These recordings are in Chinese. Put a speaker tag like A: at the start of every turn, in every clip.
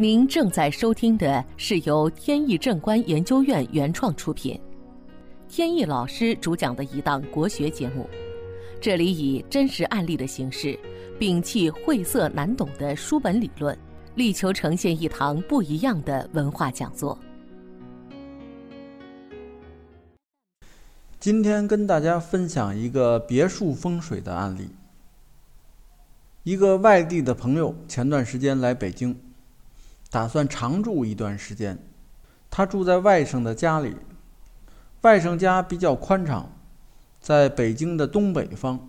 A: 您正在收听的是由天意正观研究院原创出品，天意老师主讲的一档国学节目。这里以真实案例的形式，摒弃晦涩难懂的书本理论，力求呈现一堂不一样的文化讲座。
B: 今天跟大家分享一个别墅风水的案例。一个外地的朋友前段时间来北京，打算常住一段时间。他住在外甥的家里，外甥家比较宽敞，在北京的东北方，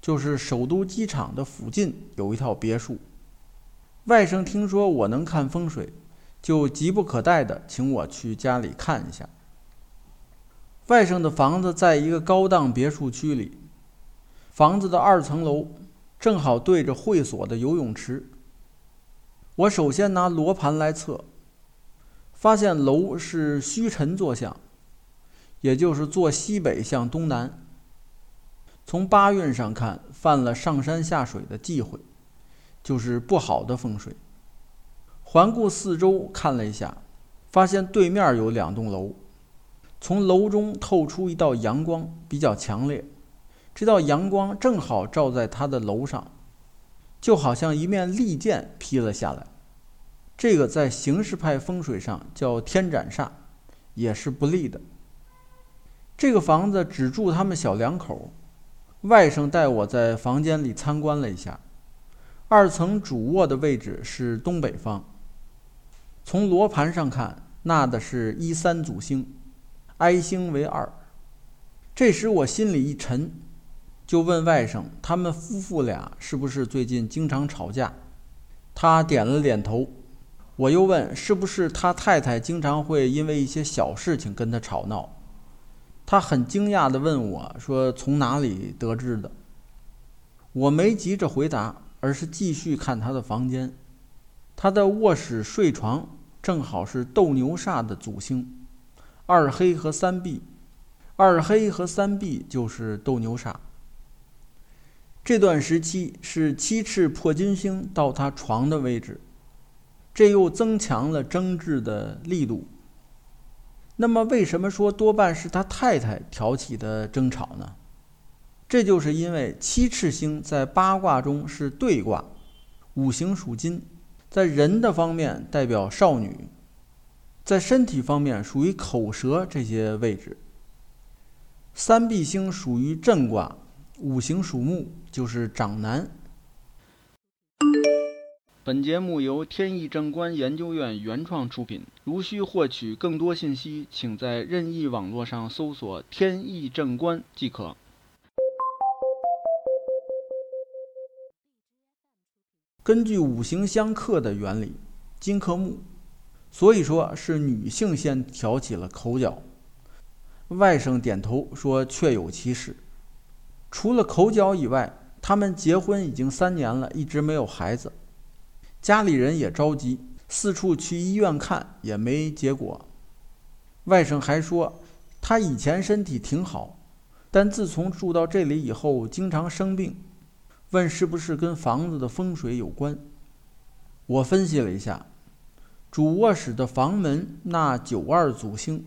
B: 就是首都机场的附近有一套别墅。外甥听说我能看风水，就急不可待的请我去家里看一下。外甥的房子在一个高档别墅区里，房子的二层楼。正好对着会所的游泳池。我首先拿罗盘来测，发现楼是虚沉坐向，也就是坐西北向东南。从八运上看，犯了上山下水的忌讳，就是不好的风水。环顾四周看了一下，发现对面有两栋楼，从楼中透出一道阳光，比较强烈。这道阳光正好照在他的楼上，就好像一面利剑劈了下来。这个在形式派风水上叫天斩煞，也是不利的。这个房子只住他们小两口。外甥带我在房间里参观了一下，二层主卧的位置是东北方。从罗盘上看，纳的是一三祖星，哀星为二。这时我心里一沉。就问外甥，他们夫妇俩是不是最近经常吵架？他点了点头。我又问，是不是他太太经常会因为一些小事情跟他吵闹？他很惊讶地问我说：“从哪里得知的？”我没急着回答，而是继续看他的房间。他的卧室睡床正好是斗牛煞的祖星，二黑和三碧。二黑和三碧就是斗牛煞。这段时期是七赤破金星到他床的位置，这又增强了争执的力度。那么，为什么说多半是他太太挑起的争吵呢？这就是因为七赤星在八卦中是对卦，五行属金，在人的方面代表少女，在身体方面属于口舌这些位置。三碧星属于震卦。五行属木，就是长男。本节目由天意正观研究院原创出品。如需获取更多信息，请在任意网络上搜索“天意正观”即可。根据五行相克的原理，金克木，所以说是女性先挑起了口角。外甥点头说：“确有其事。”除了口角以外，他们结婚已经三年了，一直没有孩子。家里人也着急，四处去医院看也没结果。外甥还说，他以前身体挺好，但自从住到这里以后，经常生病。问是不是跟房子的风水有关？我分析了一下，主卧室的房门那九二祖星，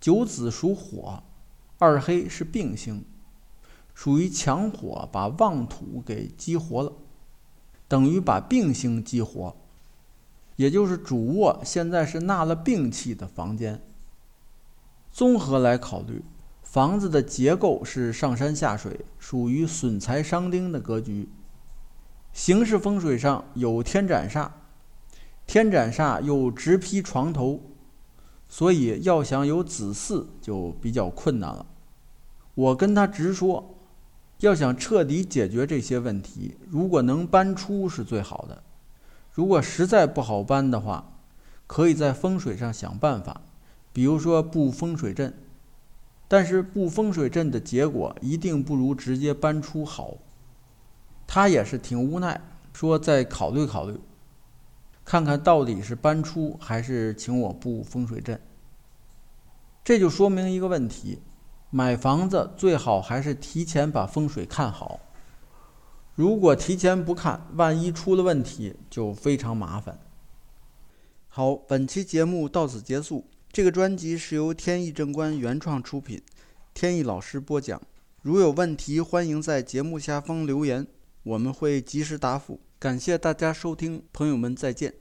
B: 九子属火，二黑是病星。属于强火把旺土给激活了，等于把病星激活，也就是主卧现在是纳了病气的房间。综合来考虑，房子的结构是上山下水，属于损财伤丁的格局。形式风水上有天斩煞，天斩煞又直劈床头，所以要想有子嗣就比较困难了。我跟他直说。要想彻底解决这些问题，如果能搬出是最好的。如果实在不好搬的话，可以在风水上想办法，比如说布风水阵。但是布风水阵的结果一定不如直接搬出好。他也是挺无奈，说再考虑考虑，看看到底是搬出还是请我布风水阵。这就说明一个问题。买房子最好还是提前把风水看好。如果提前不看，万一出了问题就非常麻烦。好，本期节目到此结束。这个专辑是由天意正观原创出品，天意老师播讲。如有问题，欢迎在节目下方留言，我们会及时答复。感谢大家收听，朋友们再见。